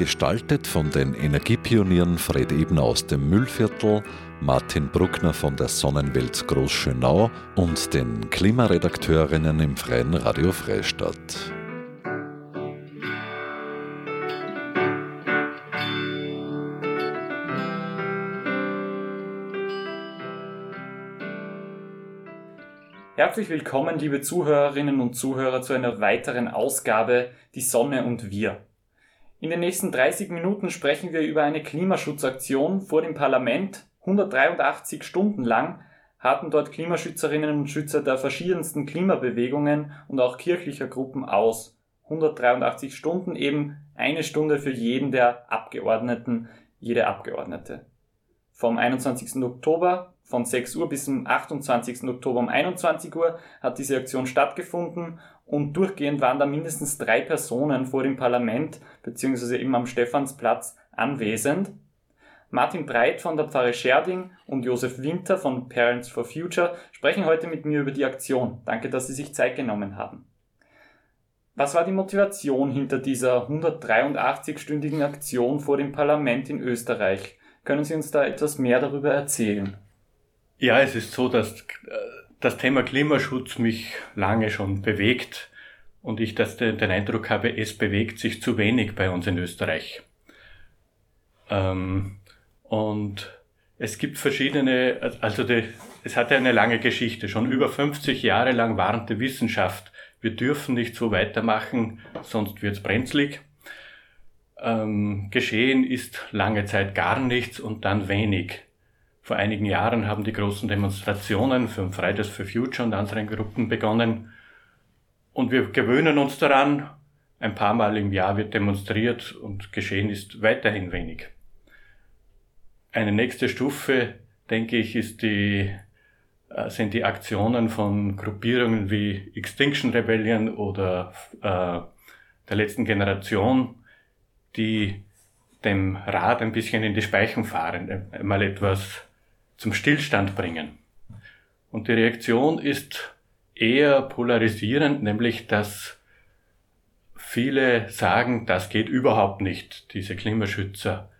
Gestaltet von den Energiepionieren Fred Ebner aus dem Müllviertel, Martin Bruckner von der Sonnenwelt Großschönau und den Klimaredakteurinnen im Freien Radio Freistadt. Herzlich willkommen, liebe Zuhörerinnen und Zuhörer, zu einer weiteren Ausgabe Die Sonne und wir. In den nächsten 30 Minuten sprechen wir über eine Klimaschutzaktion vor dem Parlament. 183 Stunden lang hatten dort Klimaschützerinnen und Schützer der verschiedensten Klimabewegungen und auch kirchlicher Gruppen aus. 183 Stunden eben eine Stunde für jeden der Abgeordneten, jede Abgeordnete. Vom 21. Oktober von 6 Uhr bis zum 28. Oktober um 21 Uhr hat diese Aktion stattgefunden und durchgehend waren da mindestens drei Personen vor dem Parlament bzw. eben am Stephansplatz anwesend. Martin Breit von der Pfarre Scherding und Josef Winter von Parents for Future sprechen heute mit mir über die Aktion. Danke, dass Sie sich Zeit genommen haben. Was war die Motivation hinter dieser 183-stündigen Aktion vor dem Parlament in Österreich? Können Sie uns da etwas mehr darüber erzählen? Ja, es ist so, dass äh, das Thema Klimaschutz mich lange schon bewegt und ich das, den Eindruck habe, es bewegt sich zu wenig bei uns in Österreich. Ähm, und es gibt verschiedene, also die, es hatte eine lange Geschichte. Schon über 50 Jahre lang warnte Wissenschaft, wir dürfen nicht so weitermachen, sonst wird's brenzlig. Ähm, geschehen ist lange Zeit gar nichts und dann wenig. Vor einigen Jahren haben die großen Demonstrationen für Fridays for Future und anderen Gruppen begonnen. Und wir gewöhnen uns daran. Ein paar Mal im Jahr wird demonstriert und geschehen ist weiterhin wenig. Eine nächste Stufe, denke ich, ist die, äh, sind die Aktionen von Gruppierungen wie Extinction Rebellion oder äh, der letzten Generation, die dem Rad ein bisschen in die Speichen fahren, mal etwas zum Stillstand bringen. Und die Reaktion ist eher polarisierend, nämlich dass viele sagen, das geht überhaupt nicht, diese Klimaschützer,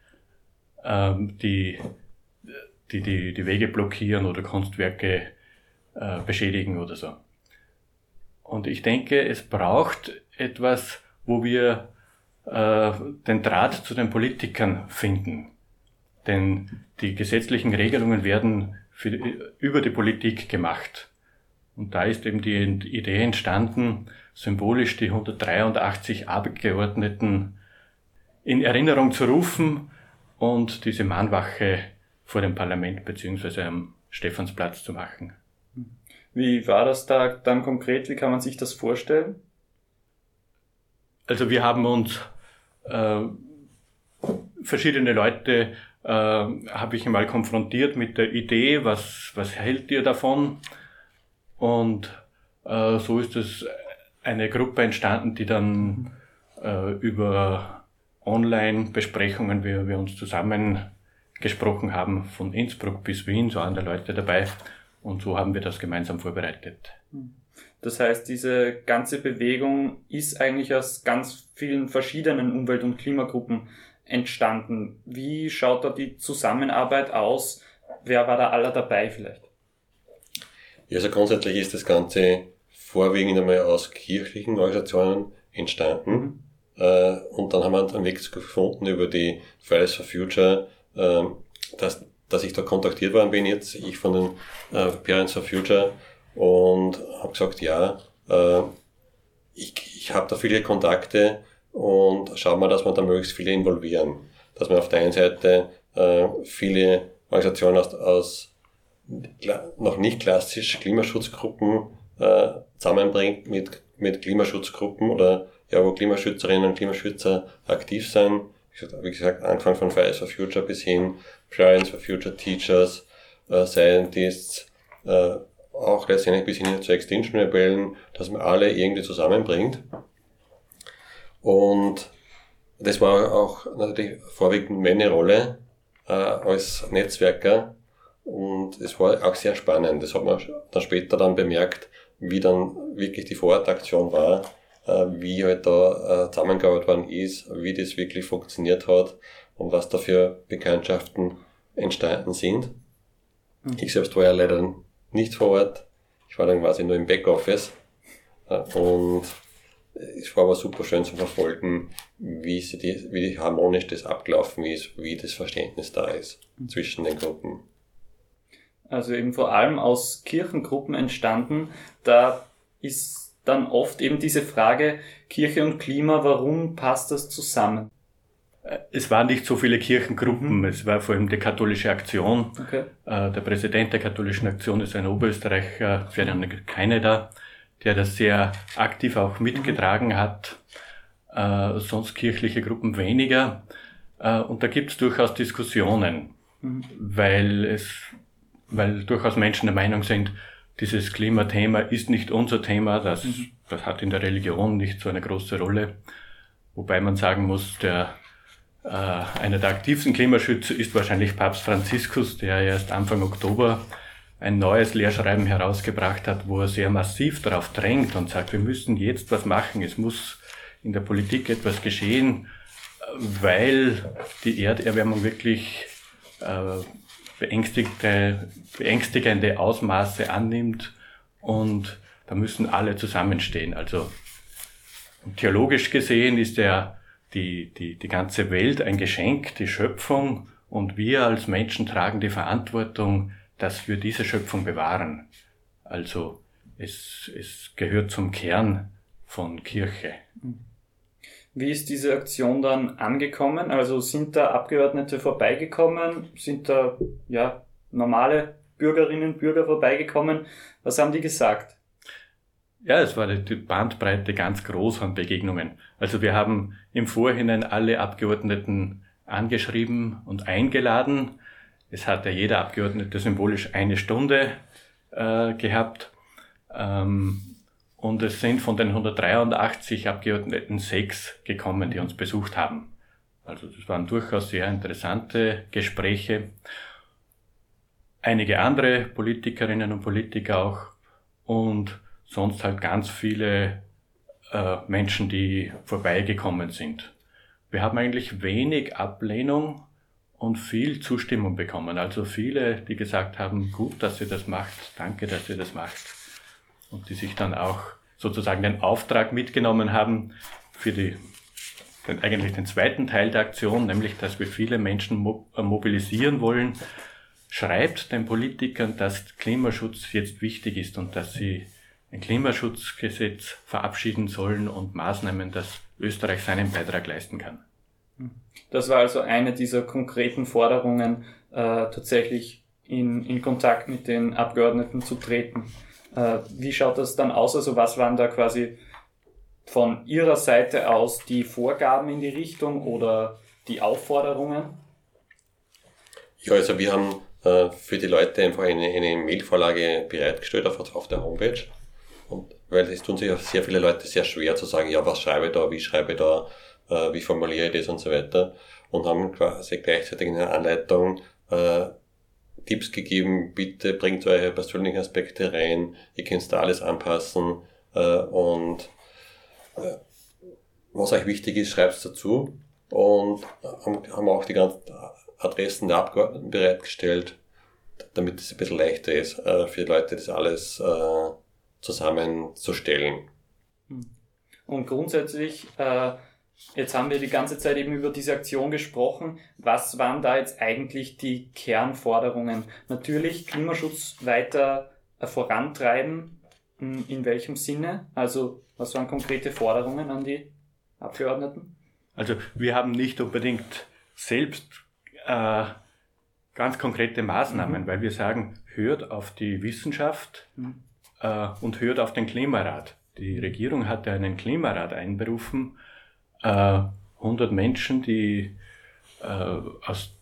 ähm, die, die, die die Wege blockieren oder Kunstwerke äh, beschädigen oder so. Und ich denke, es braucht etwas, wo wir äh, den Draht zu den Politikern finden. Denn die gesetzlichen Regelungen werden für, über die Politik gemacht. Und da ist eben die Idee entstanden, symbolisch die 183 Abgeordneten in Erinnerung zu rufen und diese Mahnwache vor dem Parlament beziehungsweise am Stephansplatz zu machen. Wie war das da dann konkret? Wie kann man sich das vorstellen? Also wir haben uns äh, verschiedene Leute äh, habe ich einmal konfrontiert mit der Idee, was, was hält ihr davon? Und äh, so ist es eine Gruppe entstanden, die dann äh, über Online-Besprechungen, wie wir uns zusammen gesprochen haben, von Innsbruck bis Wien, so andere Leute dabei. Und so haben wir das gemeinsam vorbereitet. Das heißt, diese ganze Bewegung ist eigentlich aus ganz vielen verschiedenen Umwelt- und Klimagruppen entstanden? Wie schaut da die Zusammenarbeit aus? Wer war da aller dabei vielleicht? Ja, also grundsätzlich ist das Ganze vorwiegend einmal aus kirchlichen Organisationen entstanden. Mhm. Äh, und dann haben wir einen Weg gefunden über die Fridays for Future, äh, dass, dass ich da kontaktiert worden bin jetzt, ich von den äh, Parents for Future und habe gesagt, ja, äh, ich, ich habe da viele Kontakte und schauen wir, dass wir da möglichst viele involvieren. Dass wir auf der einen Seite äh, viele Organisationen aus, aus noch nicht klassisch Klimaschutzgruppen äh, zusammenbringt mit, mit Klimaschutzgruppen oder ja, wo Klimaschützerinnen und Klimaschützer aktiv sind. Wie gesagt, angefangen von Fridays for Future bis hin, Fridays for Future Teachers, äh, Scientists, äh, auch letztendlich bis hin zu Extinction-Rebellen, dass man alle irgendwie zusammenbringt. Und das war auch natürlich vorwiegend meine Rolle äh, als Netzwerker und es war auch sehr spannend. Das hat man dann später dann bemerkt, wie dann wirklich die Vorortaktion war, äh, wie halt da äh, zusammengearbeitet worden ist, wie das wirklich funktioniert hat und was da für Bekanntschaften entstanden sind. Mhm. Ich selbst war ja leider nicht vor Ort. Ich war dann quasi nur im Backoffice. Äh, und es war aber super schön zu verfolgen, wie, sie die, wie harmonisch das abgelaufen ist, wie das Verständnis da ist mhm. zwischen den Gruppen. Also eben vor allem aus Kirchengruppen entstanden. Da ist dann oft eben diese Frage Kirche und Klima, warum passt das zusammen? Es waren nicht so viele Kirchengruppen, mhm. es war vor allem die katholische Aktion. Okay. Äh, der Präsident der katholischen Aktion ist ein Oberösterreicher, Ferdinand Keineder, der das sehr aktiv auch mitgetragen hat. Äh, sonst kirchliche Gruppen weniger. Äh, und da gibt es durchaus Diskussionen, mhm. weil es, weil durchaus Menschen der Meinung sind, dieses Klimathema ist nicht unser Thema, das, mhm. das hat in der Religion nicht so eine große Rolle. Wobei man sagen muss, der äh, einer der aktivsten Klimaschützer ist wahrscheinlich Papst Franziskus, der erst Anfang Oktober ein neues Lehrschreiben herausgebracht hat, wo er sehr massiv darauf drängt und sagt, wir müssen jetzt was machen, es muss in der Politik etwas geschehen, weil die Erderwärmung wirklich äh, beängstigende, Ausmaße annimmt und da müssen alle zusammenstehen. Also theologisch gesehen ist der die, die, die ganze Welt ein Geschenk, die Schöpfung, und wir als Menschen tragen die Verantwortung, dass wir diese Schöpfung bewahren. Also es, es gehört zum Kern von Kirche. Wie ist diese Aktion dann angekommen? Also sind da Abgeordnete vorbeigekommen? Sind da ja normale Bürgerinnen und Bürger vorbeigekommen? Was haben die gesagt? Ja, es war die Bandbreite ganz groß an Begegnungen. Also wir haben im Vorhinein alle Abgeordneten angeschrieben und eingeladen. Es hat ja jeder Abgeordnete symbolisch eine Stunde äh, gehabt. Ähm, und es sind von den 183 Abgeordneten sechs gekommen, die uns besucht haben. Also das waren durchaus sehr interessante Gespräche. Einige andere Politikerinnen und Politiker auch. Und sonst halt ganz viele äh, Menschen, die vorbeigekommen sind. Wir haben eigentlich wenig Ablehnung und viel Zustimmung bekommen. Also viele, die gesagt haben, gut, dass ihr das macht, danke, dass ihr das macht. Und die sich dann auch sozusagen den Auftrag mitgenommen haben für die, den, eigentlich den zweiten Teil der Aktion, nämlich, dass wir viele Menschen äh, mobilisieren wollen. Schreibt den Politikern, dass Klimaschutz jetzt wichtig ist und dass sie ein Klimaschutzgesetz verabschieden sollen und Maßnahmen, dass Österreich seinen Beitrag leisten kann. Das war also eine dieser konkreten Forderungen, äh, tatsächlich in, in Kontakt mit den Abgeordneten zu treten. Äh, wie schaut das dann aus? Also was waren da quasi von Ihrer Seite aus die Vorgaben in die Richtung oder die Aufforderungen? Ja, also wir haben äh, für die Leute einfach eine, eine Mailvorlage bereitgestellt auf, auf der Homepage und weil es tun sich auch sehr viele Leute sehr schwer zu sagen, ja, was schreibe ich da, wie schreibe ich da, äh, wie formuliere ich das und so weiter. Und haben quasi gleichzeitig in der Anleitung äh, Tipps gegeben, bitte bringt eure persönlichen Aspekte rein, ihr könnt da alles anpassen äh, und äh, was euch wichtig ist, schreibt es dazu. Und haben auch die ganzen Adressen der Abgeordneten bereitgestellt, damit es ein bisschen leichter ist äh, für die Leute, das alles äh, zusammenzustellen. Und grundsätzlich, äh, jetzt haben wir die ganze Zeit eben über diese Aktion gesprochen. Was waren da jetzt eigentlich die Kernforderungen? Natürlich Klimaschutz weiter vorantreiben. In welchem Sinne? Also, was waren konkrete Forderungen an die Abgeordneten? Also, wir haben nicht unbedingt selbst äh, ganz konkrete Maßnahmen, mhm. weil wir sagen, hört auf die Wissenschaft, mhm äh, und hört auf den Klimarat. Die Regierung hat ja einen Klimarat einberufen, äh, 100 Menschen, die äh, aus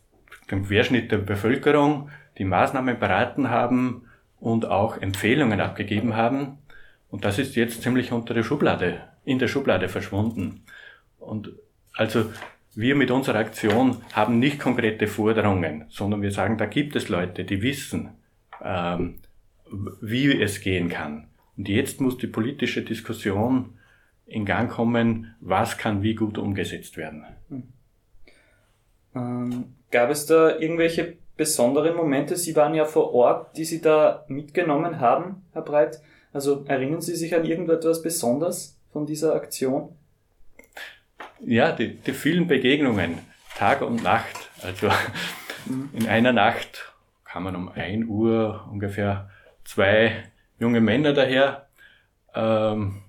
dem Querschnitt der Bevölkerung die Maßnahmen beraten haben und auch Empfehlungen abgegeben haben. Und das ist jetzt ziemlich unter der Schublade, in der Schublade verschwunden. Und also wir mit unserer Aktion haben nicht konkrete Forderungen, sondern wir sagen, da gibt es Leute, die wissen, ähm, wie es gehen kann. Und jetzt muss die politische Diskussion in Gang kommen, was kann wie gut umgesetzt werden. Ähm, gab es da irgendwelche besonderen Momente? Sie waren ja vor Ort, die Sie da mitgenommen haben, Herr Breit. Also erinnern Sie sich an irgendetwas Besonderes von dieser Aktion? Ja, die, die vielen Begegnungen, Tag und Nacht. Also mhm. in einer Nacht kamen um ein Uhr ungefähr zwei junge Männer daher. Ähm,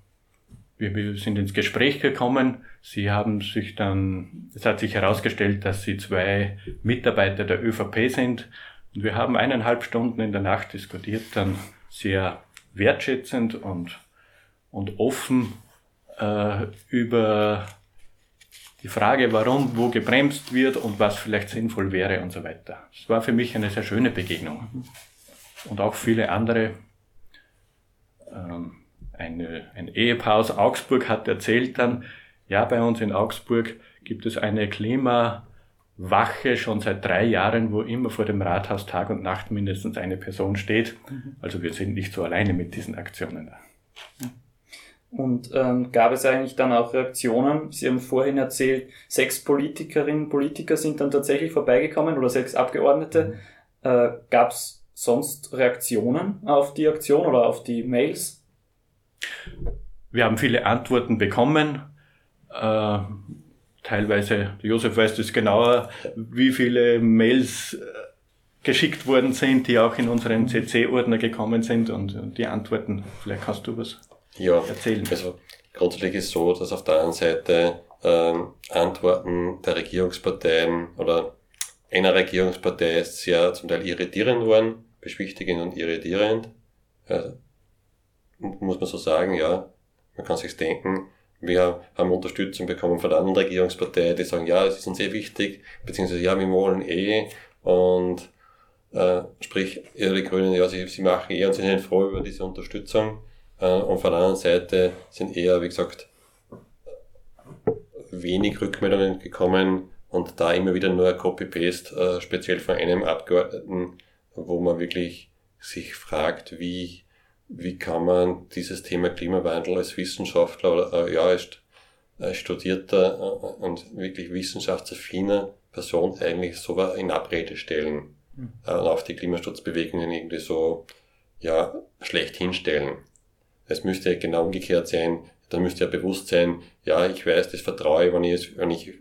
wir, sind ins Gespräch gekommen. Sie haben sich dann, es hat sich herausgestellt, dass sie zwei Mitarbeiter der ÖVP sind. Und wir haben eineinhalb Stunden in der Nacht diskutiert, dann sehr wertschätzend und, und offen äh, über die Frage, warum wo gebremst wird und was vielleicht sinnvoll wäre und so weiter. Es war für mich eine sehr schöne Begegnung. Und auch viele andere. Ähm, eine, ein Ehepaar aus Augsburg hat erzählt dann, ja, bei uns in Augsburg gibt es eine Klimawache schon seit drei Jahren, wo immer vor dem Rathaus Tag und Nacht mindestens eine Person steht. Mhm. Also wir sind nicht so alleine mit diesen Aktionen. Und ähm, gab es eigentlich dann auch Reaktionen? Sie haben vorhin erzählt, sechs Politikerinnen und Politiker sind dann tatsächlich vorbeigekommen oder sechs Abgeordnete. Mhm. Äh, gab es sonst Reaktionen auf die Aktion oder auf die Mails? Wir haben viele Antworten bekommen. Äh, teilweise, Josef weiß das genauer, wie viele Mails äh, geschickt worden sind, die auch in unseren CC-Ordner gekommen sind und, und die Antworten. Vielleicht kannst du was ja, erzählen. Also grundsätzlich ist es so, dass auf der einen Seite ähm, Antworten der Regierungsparteien oder einer Regierungspartei sehr zum Teil irritierend waren, beschwichtigend und irritierend. Ja, muss man so sagen, ja. Man kann sich denken, wir haben Unterstützung bekommen von der anderen Regierungspartei, die sagen, ja, es ist uns sehr wichtig, beziehungsweise ja, wir wollen eh und äh, sprich, ihre Grünen, ja, sie, sie machen eh und sie sind froh über diese Unterstützung. Äh, und von der anderen Seite sind eher, wie gesagt, wenig Rückmeldungen gekommen und da immer wieder nur Copy-Paste, äh, speziell von einem Abgeordneten, wo man wirklich sich fragt, wie, wie kann man dieses Thema Klimawandel als Wissenschaftler oder äh, ja, als äh, studierter äh, und wirklich wissenschaftsaffiner Person eigentlich so in Abrede stellen mhm. äh, und auf die Klimaschutzbewegungen irgendwie so ja schlecht hinstellen. Es müsste genau umgekehrt sein. Da müsste ja bewusst sein, ja, ich weiß, das vertraue ich, wenn ich, wenn ich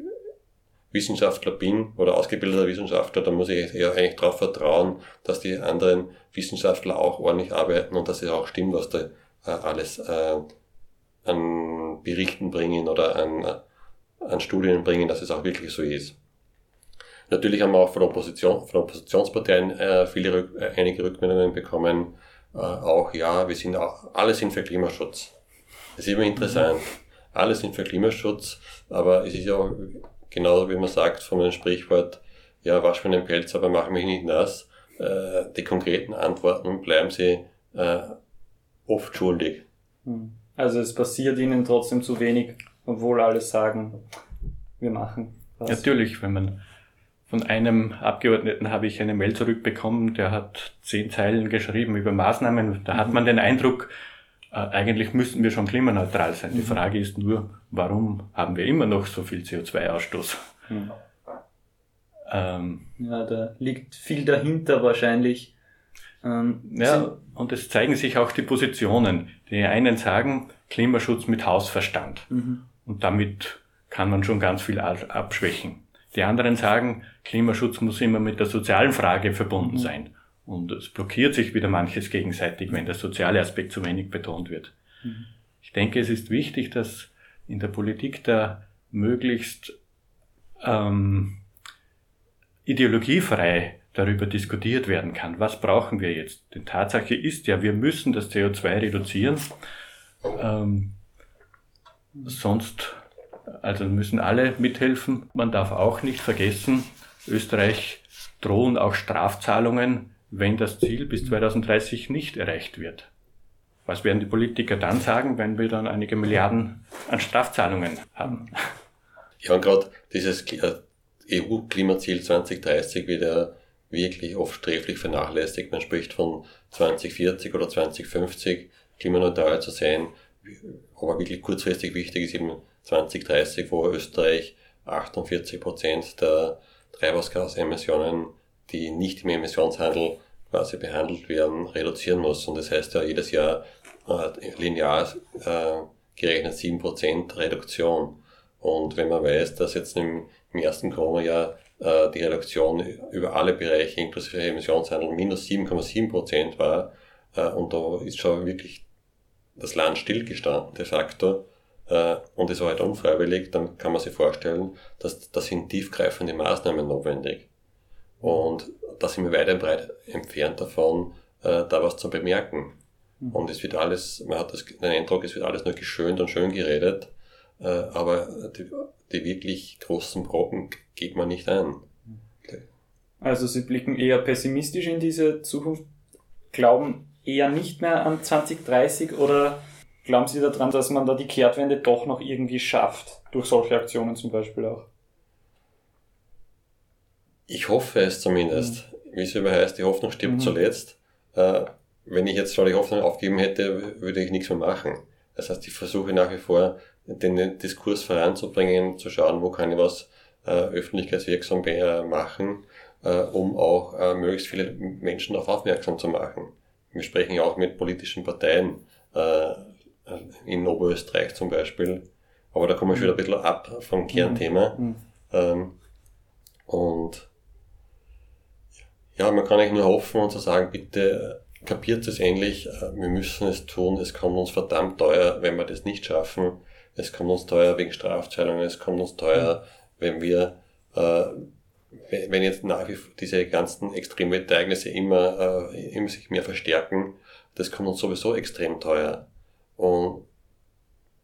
Wissenschaftler bin oder ausgebildeter Wissenschaftler, dann muss ich ja eigentlich darauf vertrauen, dass die anderen Wissenschaftler auch ordentlich arbeiten und dass es auch stimmt, was da äh, alles äh, an Berichten bringen oder an, äh, an Studien bringen, dass es auch wirklich so ist. Natürlich haben wir auch von, Opposition, von Oppositionsparteien äh, viele Rück, äh, einige Rückmeldungen bekommen, äh, auch, ja, wir sind auch, alle sind für Klimaschutz. Das ist immer interessant. Alle sind für Klimaschutz, aber es ist ja auch genauso wie man sagt von einem Sprichwort, ja, wasch mir den Pelz, aber mach mich nicht nass. Äh, die konkreten Antworten bleiben sie äh, oft schuldig. Hm. Also es passiert ihnen trotzdem zu wenig, obwohl alle sagen, wir machen was. Natürlich, wenn man von einem Abgeordneten habe ich eine Mail zurückbekommen, der hat zehn Zeilen geschrieben über Maßnahmen. Da hat man den Eindruck, eigentlich müssten wir schon klimaneutral sein. Die mhm. Frage ist nur, warum haben wir immer noch so viel CO2-Ausstoß? Mhm. Ähm, ja, da liegt viel dahinter wahrscheinlich. Ähm, ja, und es zeigen sich auch die Positionen. Die einen sagen, Klimaschutz mit Hausverstand. Mhm. Und damit kann man schon ganz viel abschwächen. Die anderen sagen, Klimaschutz muss immer mit der sozialen Frage verbunden mhm. sein. Und es blockiert sich wieder manches gegenseitig, wenn der soziale Aspekt zu wenig betont wird. Mhm. Ich denke, es ist wichtig, dass in der Politik da möglichst ähm, ideologiefrei darüber diskutiert werden kann. Was brauchen wir jetzt? Die Tatsache ist ja, wir müssen das CO2 reduzieren. Ähm, sonst also müssen alle mithelfen. Man darf auch nicht vergessen, Österreich drohen auch Strafzahlungen, wenn das Ziel bis 2030 nicht erreicht wird? Was werden die Politiker dann sagen, wenn wir dann einige Milliarden an Strafzahlungen haben? Ja, und gerade dieses EU-Klimaziel 2030 wird ja wirklich oft sträflich vernachlässigt. Man spricht von 2040 oder 2050 klimaneutral zu sein. Aber wirklich kurzfristig wichtig ist eben 2030, wo Österreich 48 Prozent der Treibhausgasemissionen, die nicht im Emissionshandel quasi behandelt werden, reduzieren muss. Und das heißt ja jedes Jahr äh, linear äh, gerechnet 7% Reduktion. Und wenn man weiß, dass jetzt im, im ersten Corona-Jahr äh, die Reduktion über alle Bereiche inklusive Emissionshandel minus 7,7% war, äh, und da ist schon wirklich das Land stillgestanden de facto, äh, und es war halt unfreiwillig, dann kann man sich vorstellen, dass da sind tiefgreifende Maßnahmen notwendig. Und da sind wir weit und breit entfernt davon, äh, da was zu bemerken. Mhm. Und es wird alles, man hat das, den Eindruck, es wird alles nur geschönt und schön geredet, äh, aber die, die wirklich großen Brocken geht man nicht an. Also Sie blicken eher pessimistisch in diese Zukunft, glauben eher nicht mehr an 2030 oder Glauben Sie daran, dass man da die Kehrtwende doch noch irgendwie schafft? Durch solche Aktionen zum Beispiel auch? Ich hoffe es zumindest. Mhm. Wie es immer heißt, die Hoffnung stirbt mhm. zuletzt. Äh, wenn ich jetzt schon die Hoffnung aufgeben hätte, würde ich nichts mehr machen. Das heißt, ich versuche nach wie vor, den Diskurs voranzubringen, zu schauen, wo kann ich was äh, öffentlichkeitswirksam machen, äh, um auch äh, möglichst viele Menschen darauf aufmerksam zu machen. Wir sprechen ja auch mit politischen Parteien. Äh, äh, in Oberösterreich zum Beispiel. Aber da kommen wir schon wieder ein bisschen ab vom Kernthema. Mhm. Ähm, und ja, man kann eigentlich nur hoffen und zu sagen, bitte äh, kapiert es endlich, äh, wir müssen es tun, es kommt uns verdammt teuer, wenn wir das nicht schaffen. Es kommt uns teuer wegen Strafzahlungen, es kommt uns teuer, wenn wir, äh, wenn jetzt nach wie vor diese ganzen Extremwetterereignisse immer, äh, immer sich mehr verstärken, das kommt uns sowieso extrem teuer. Und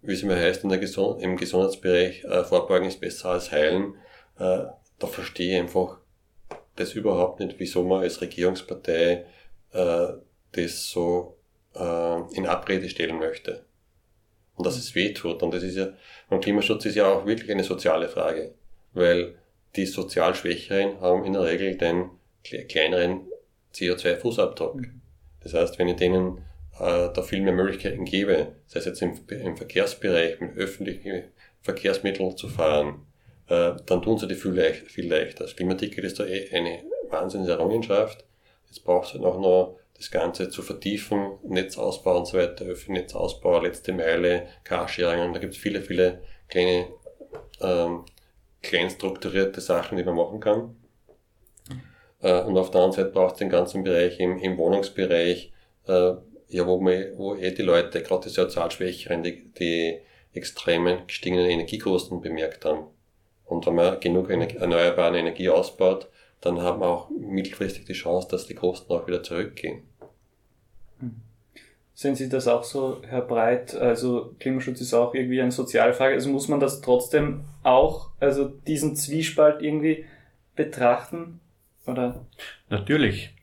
wie es immer heißt in der Gesund im Gesundheitsbereich, äh, Vorbeugen ist besser als Heilen. Äh, da verstehe ich einfach das überhaupt nicht, wieso man als Regierungspartei äh, das so äh, in Abrede stellen möchte. Und dass es weh tut. Und das ist ja, und Klimaschutz ist ja auch wirklich eine soziale Frage. Weil die sozial Schwächeren haben in der Regel den kleineren CO2-Fußabdruck. Mhm. Das heißt, wenn ich denen äh, da viel mehr Möglichkeiten gäbe, sei es jetzt im, im Verkehrsbereich mit öffentlichen Verkehrsmitteln zu fahren, äh, dann tun sie die viel, leicht, viel leichter. Das Klimaticket ist da eh eine wahnsinnige Errungenschaft. Jetzt braucht es halt noch, noch das Ganze zu vertiefen, Netzausbau und so weiter, Netzausbau, letzte Meile, Carsharing, da gibt es viele, viele kleine, ähm, klein strukturierte Sachen, die man machen kann. Äh, und auf der anderen Seite braucht es den ganzen Bereich im, im Wohnungsbereich, äh, ja, wo, man, wo eh die Leute, gerade die Sozialschwächeren, die, die extremen gestiegenen Energiekosten bemerkt haben. Und wenn man genug erneuerbare Energie ausbaut, dann hat man auch mittelfristig die Chance, dass die Kosten auch wieder zurückgehen. Hm. Sehen Sie das auch so, Herr Breit? Also Klimaschutz ist auch irgendwie eine Sozialfrage. Also muss man das trotzdem auch, also diesen Zwiespalt irgendwie betrachten? Oder? Natürlich.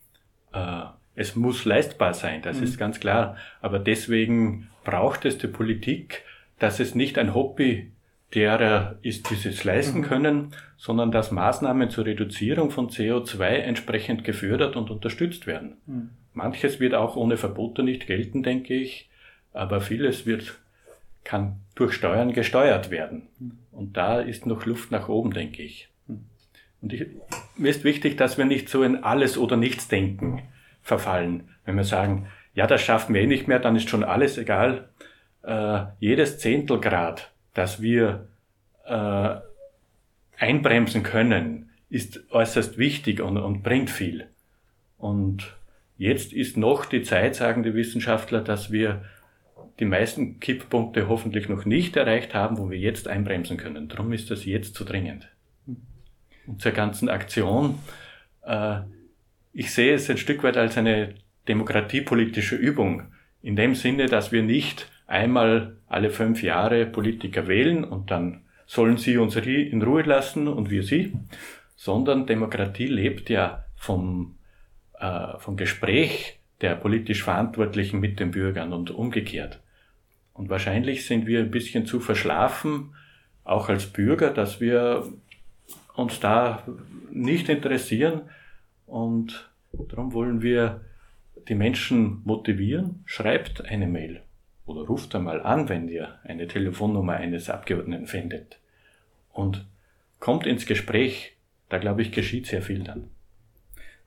Äh, es muss leistbar sein, das mhm. ist ganz klar. Aber deswegen braucht es die Politik, dass es nicht ein Hobby derer ist, die es leisten mhm. können, sondern dass Maßnahmen zur Reduzierung von CO2 entsprechend gefördert und unterstützt werden. Mhm. Manches wird auch ohne Verbote nicht gelten, denke ich, aber vieles wird, kann durch Steuern gesteuert werden. Mhm. Und da ist noch Luft nach oben, denke ich. Und ich, mir ist wichtig, dass wir nicht so in alles oder nichts denken verfallen. Wenn wir sagen, ja, das schaffen wir eh nicht mehr, dann ist schon alles egal. Äh, jedes Zehntelgrad, das wir äh, einbremsen können, ist äußerst wichtig und, und bringt viel. Und jetzt ist noch die Zeit, sagen die Wissenschaftler, dass wir die meisten Kipppunkte hoffentlich noch nicht erreicht haben, wo wir jetzt einbremsen können. Darum ist das jetzt so dringend. Und zur ganzen Aktion. Äh, ich sehe es ein Stück weit als eine demokratiepolitische Übung. In dem Sinne, dass wir nicht einmal alle fünf Jahre Politiker wählen und dann sollen sie uns in Ruhe lassen und wir sie, sondern Demokratie lebt ja vom äh, vom Gespräch der politisch Verantwortlichen mit den Bürgern und umgekehrt. Und wahrscheinlich sind wir ein bisschen zu verschlafen, auch als Bürger, dass wir uns da nicht interessieren. Und darum wollen wir die Menschen motivieren. Schreibt eine Mail oder ruft einmal an, wenn ihr eine Telefonnummer eines Abgeordneten findet. Und kommt ins Gespräch. Da glaube ich, geschieht sehr viel dann.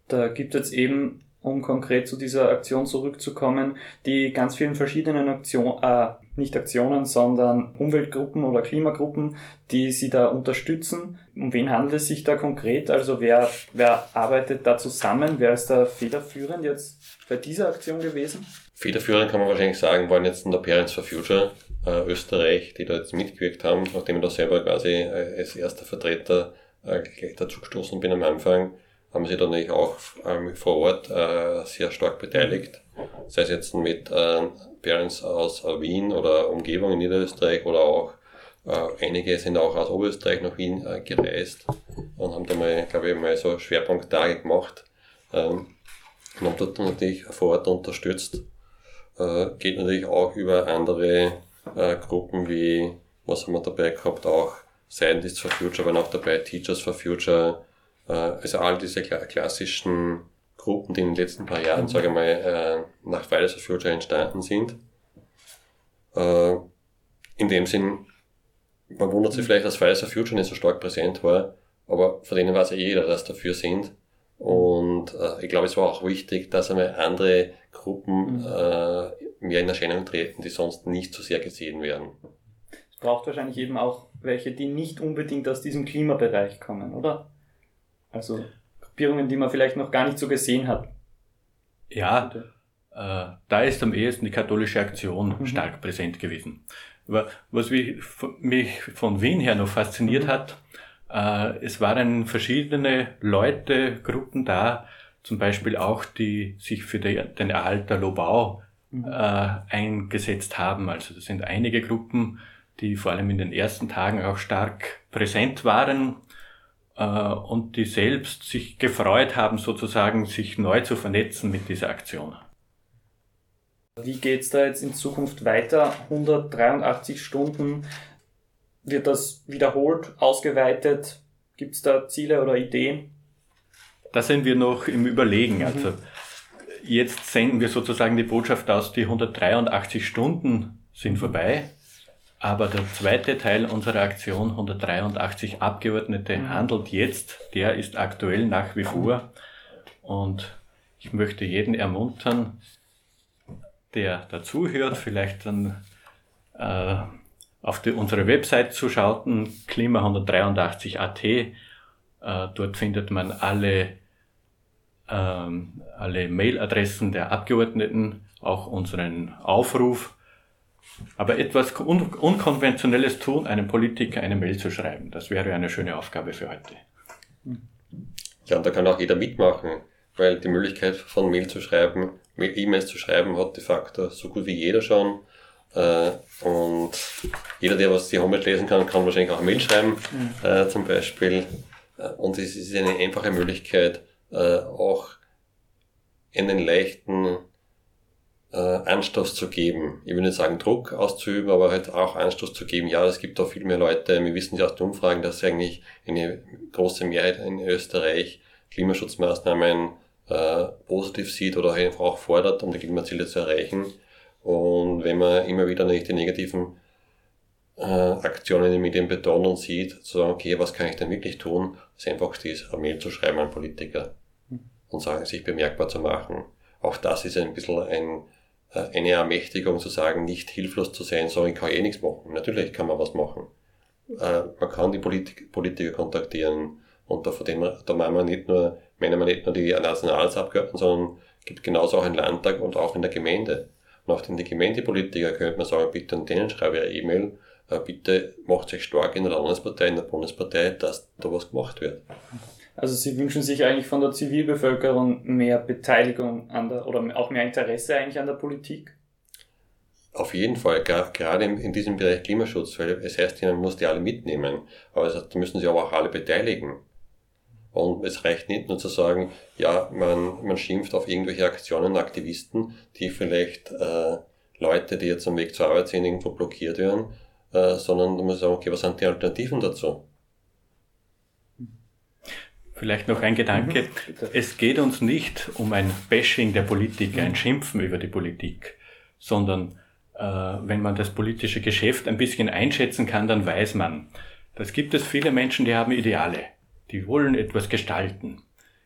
Da gibt es eben um konkret zu dieser Aktion zurückzukommen, die ganz vielen verschiedenen Aktionen, äh, nicht Aktionen, sondern Umweltgruppen oder Klimagruppen, die sie da unterstützen. Um wen handelt es sich da konkret? Also wer, wer arbeitet da zusammen? Wer ist da federführend jetzt bei dieser Aktion gewesen? Federführend kann man wahrscheinlich sagen, waren jetzt in der Parents for Future äh, Österreich, die da jetzt mitgewirkt haben, nachdem ich da selber quasi äh, als erster Vertreter äh, gleich dazu gestoßen bin am Anfang haben sich dann natürlich auch ähm, vor Ort äh, sehr stark beteiligt. Sei es jetzt mit äh, Parents aus Wien oder Umgebung in Niederösterreich oder auch äh, einige sind auch aus Oberösterreich nach Wien äh, gereist und haben da mal, glaube ich, mal so Schwerpunkttage gemacht ähm, und haben dort natürlich vor Ort unterstützt. Äh, geht natürlich auch über andere äh, Gruppen wie, was haben wir dabei gehabt, auch Scientists for Future waren auch dabei, Teachers for Future, äh, also all diese klassischen Gruppen, die in den letzten paar Jahren, sage ich mal, äh, nach Fridays for Future entstanden sind. Äh, in dem Sinn, man wundert sich vielleicht, dass Fridays for Future nicht so stark präsent war, aber von denen weiß ja jeder, dass dafür sind. Und äh, ich glaube, es war auch wichtig, dass einmal andere Gruppen mhm. äh, mehr in Erscheinung treten, die sonst nicht so sehr gesehen werden. Es braucht wahrscheinlich eben auch welche, die nicht unbedingt aus diesem Klimabereich kommen, oder? Also Gruppierungen, die man vielleicht noch gar nicht so gesehen hat. Ja, äh, da ist am ehesten die katholische Aktion mhm. stark präsent gewesen. Aber was mich von Wien her noch fasziniert mhm. hat, äh, es waren verschiedene Leute, Gruppen da, zum Beispiel auch, die sich für den Erhalt der Lobau mhm. äh, eingesetzt haben. Also das sind einige Gruppen, die vor allem in den ersten Tagen auch stark präsent waren und die selbst sich gefreut haben, sozusagen sich neu zu vernetzen mit dieser Aktion. Wie geht's da jetzt in Zukunft weiter? 183 Stunden. Wird das wiederholt, ausgeweitet? Gibt's da Ziele oder Ideen? Da sind wir noch im Überlegen. Mhm. Also jetzt senden wir sozusagen die Botschaft aus, die 183 Stunden sind vorbei. Aber der zweite Teil unserer Aktion 183 Abgeordnete mhm. handelt jetzt, der ist aktuell nach wie vor. Und ich möchte jeden ermuntern, der dazuhört, vielleicht dann äh, auf die, unsere Website zu schauen, klima183.at. Äh, dort findet man alle, ähm, alle Mailadressen der Abgeordneten, auch unseren Aufruf aber etwas un Unkonventionelles tun, einem Politiker eine Mail zu schreiben, das wäre eine schöne Aufgabe für heute. Ja, und da kann auch jeder mitmachen, weil die Möglichkeit von Mail zu schreiben, E-Mails zu schreiben, hat de facto so gut wie jeder schon. Äh, und jeder, der was die Homepage lesen kann, kann wahrscheinlich auch Mail schreiben, mhm. äh, zum Beispiel. Äh, und es ist eine einfache Möglichkeit, auch einen leichten äh, Anstoß zu geben. Ich will nicht sagen Druck auszuüben, aber halt auch Anstoß zu geben. Ja, es gibt da viel mehr Leute. Wir wissen ja aus den Umfragen, dass eigentlich eine große Mehrheit in Österreich Klimaschutzmaßnahmen äh, positiv sieht oder einfach auch fordert, um die Klimaziele zu erreichen. Und wenn man immer wieder nicht die negativen äh, Aktionen in den Medien betont und sieht, zu sagen, okay, was kann ich denn wirklich tun, ist einfach dies, eine Mail zu schreiben an Politiker und sagen, sich bemerkbar zu machen. Auch das ist ein bisschen ein eine Ermächtigung zu sagen, nicht hilflos zu sein, sondern ich kann eh nichts machen. Natürlich kann man was machen. Äh, man kann die Politik, Politiker kontaktieren und da, von dem, da meinen wir nicht nur, meinen wir nicht nur die Nationalratsabgeordneten, sondern gibt genauso auch einen Landtag und auch in der Gemeinde. Und auch die Gemeindepolitiker könnte man sagen, bitte an denen schreibe ich eine E-Mail, äh, bitte macht sich stark in der Landespartei, in der Bundespartei, dass da was gemacht wird. Also Sie wünschen sich eigentlich von der Zivilbevölkerung mehr Beteiligung an der oder auch mehr Interesse eigentlich an der Politik? Auf jeden Fall, gerade in diesem Bereich Klimaschutz, weil es heißt, man muss die alle mitnehmen, aber es heißt, müssen sie aber auch alle beteiligen. Und es reicht nicht nur zu sagen, ja, man, man schimpft auf irgendwelche Aktionen, Aktivisten, die vielleicht äh, Leute, die jetzt am Weg zur Arbeit sind, irgendwo blockiert werden, äh, sondern man muss sagen, okay, was sind die Alternativen dazu? Vielleicht noch ein Gedanke. Mhm, es geht uns nicht um ein Bashing der Politiker, ein Schimpfen über die Politik, sondern äh, wenn man das politische Geschäft ein bisschen einschätzen kann, dann weiß man, das gibt es viele Menschen, die haben Ideale, die wollen etwas gestalten.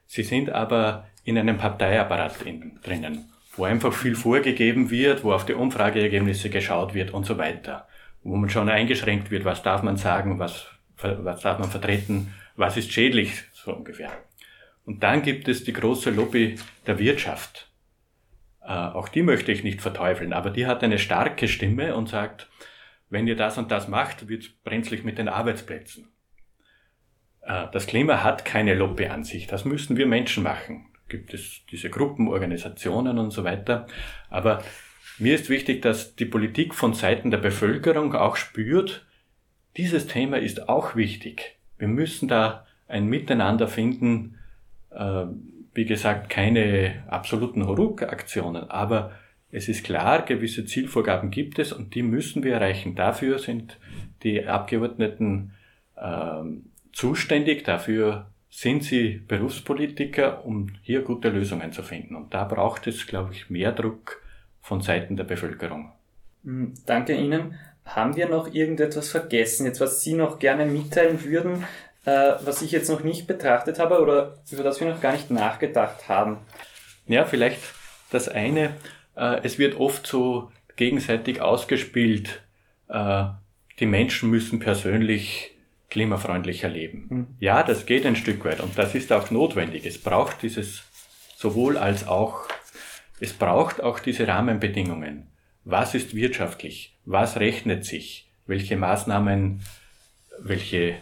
Sie sind aber in einem Parteiapparat drinnen, wo einfach viel vorgegeben wird, wo auf die Umfrageergebnisse geschaut wird und so weiter, wo man schon eingeschränkt wird, was darf man sagen, was, was darf man vertreten, was ist schädlich, so ungefähr. Und dann gibt es die große Lobby der Wirtschaft. Äh, auch die möchte ich nicht verteufeln, aber die hat eine starke Stimme und sagt, wenn ihr das und das macht, wird es brenzlig mit den Arbeitsplätzen. Äh, das Klima hat keine Lobby an sich, das müssen wir Menschen machen. Gibt es diese Gruppen, Organisationen und so weiter. Aber mir ist wichtig, dass die Politik von Seiten der Bevölkerung auch spürt, dieses Thema ist auch wichtig. Wir müssen da ein Miteinander finden, äh, wie gesagt, keine absoluten Huruk-Aktionen, aber es ist klar, gewisse Zielvorgaben gibt es und die müssen wir erreichen. Dafür sind die Abgeordneten äh, zuständig, dafür sind sie Berufspolitiker, um hier gute Lösungen zu finden. Und da braucht es, glaube ich, mehr Druck von Seiten der Bevölkerung. Hm, danke Ihnen. Haben wir noch irgendetwas vergessen, jetzt was Sie noch gerne mitteilen würden, äh, was ich jetzt noch nicht betrachtet habe oder über das wir noch gar nicht nachgedacht haben? Ja, vielleicht das eine, äh, es wird oft so gegenseitig ausgespielt, äh, die Menschen müssen persönlich klimafreundlicher leben. Mhm. Ja, das geht ein Stück weit und das ist auch notwendig. Es braucht dieses sowohl als auch, es braucht auch diese Rahmenbedingungen. Was ist wirtschaftlich? Was rechnet sich? Welche Maßnahmen, welche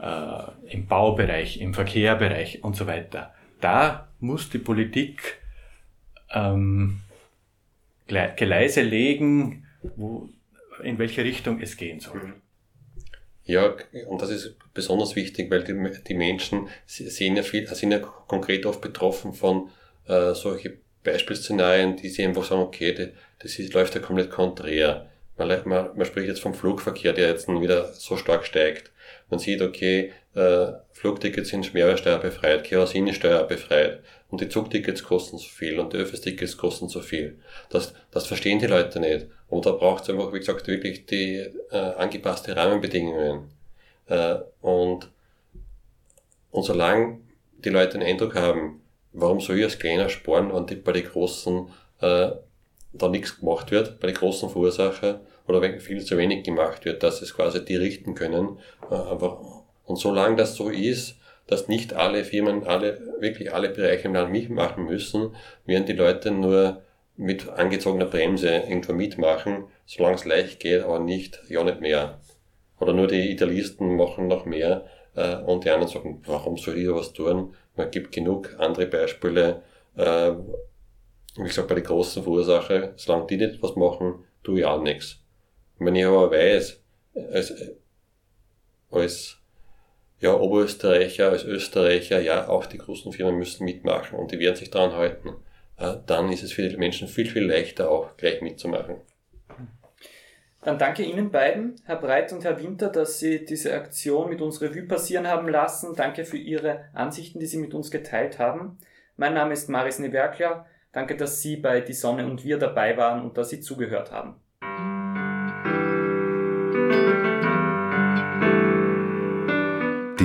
äh, im Baubereich, im Verkehrbereich und so weiter. Da muss die Politik ähm, Gleise legen, wo, in welche Richtung es gehen soll. Ja, und das ist besonders wichtig, weil die, die Menschen sehen ja viel, sind ja konkret oft betroffen von äh, solche Beispielszenarien, die sie einfach sagen, okay, das, das ist, läuft ja komplett konträr. Man, man, man spricht jetzt vom Flugverkehr, der jetzt wieder so stark steigt. Man sieht, okay, äh, Flugtickets sind mehrwertsteuerbefreit, Kerosin ist steuerbefreit und die Zugtickets kosten so viel und die Öffis-Tickets kosten so viel. Das, das verstehen die Leute nicht. Und da braucht es einfach, wie gesagt, wirklich die äh, angepasste Rahmenbedingungen. Äh, und, und solange die Leute den Eindruck haben, warum soll ich als Kleiner sparen, wenn die, bei den Großen äh, da nichts gemacht wird, bei den großen Verursacher, oder wenn viel zu wenig gemacht wird, dass es quasi die richten können. Äh, aber, und solange das so ist, dass nicht alle Firmen, alle, wirklich alle Bereiche im Land mitmachen müssen, werden die Leute nur mit angezogener Bremse irgendwo mitmachen, solange es leicht geht, aber nicht, ja nicht mehr. Oder nur die Idealisten machen noch mehr äh, und die anderen sagen, warum soll ich da was tun? Man gibt genug andere Beispiele, äh, wie gesagt, bei den großen Verursacher, solange die nicht was machen, tue ich auch nichts. Wenn ich aber weiß, als, als ja, Oberösterreicher, als Österreicher, ja, auch die großen Firmen müssen mitmachen und die werden sich daran halten, äh, dann ist es für die Menschen viel, viel leichter auch gleich mitzumachen. Dann danke Ihnen beiden, Herr Breit und Herr Winter, dass Sie diese Aktion mit uns Revue passieren haben lassen. Danke für Ihre Ansichten, die Sie mit uns geteilt haben. Mein Name ist Maris Newerkler. Danke, dass Sie bei Die Sonne und wir dabei waren und dass Sie zugehört haben.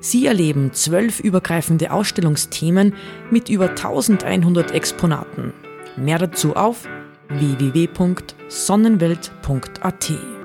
Sie erleben zwölf übergreifende Ausstellungsthemen mit über 1100 Exponaten. Mehr dazu auf www.sonnenwelt.at.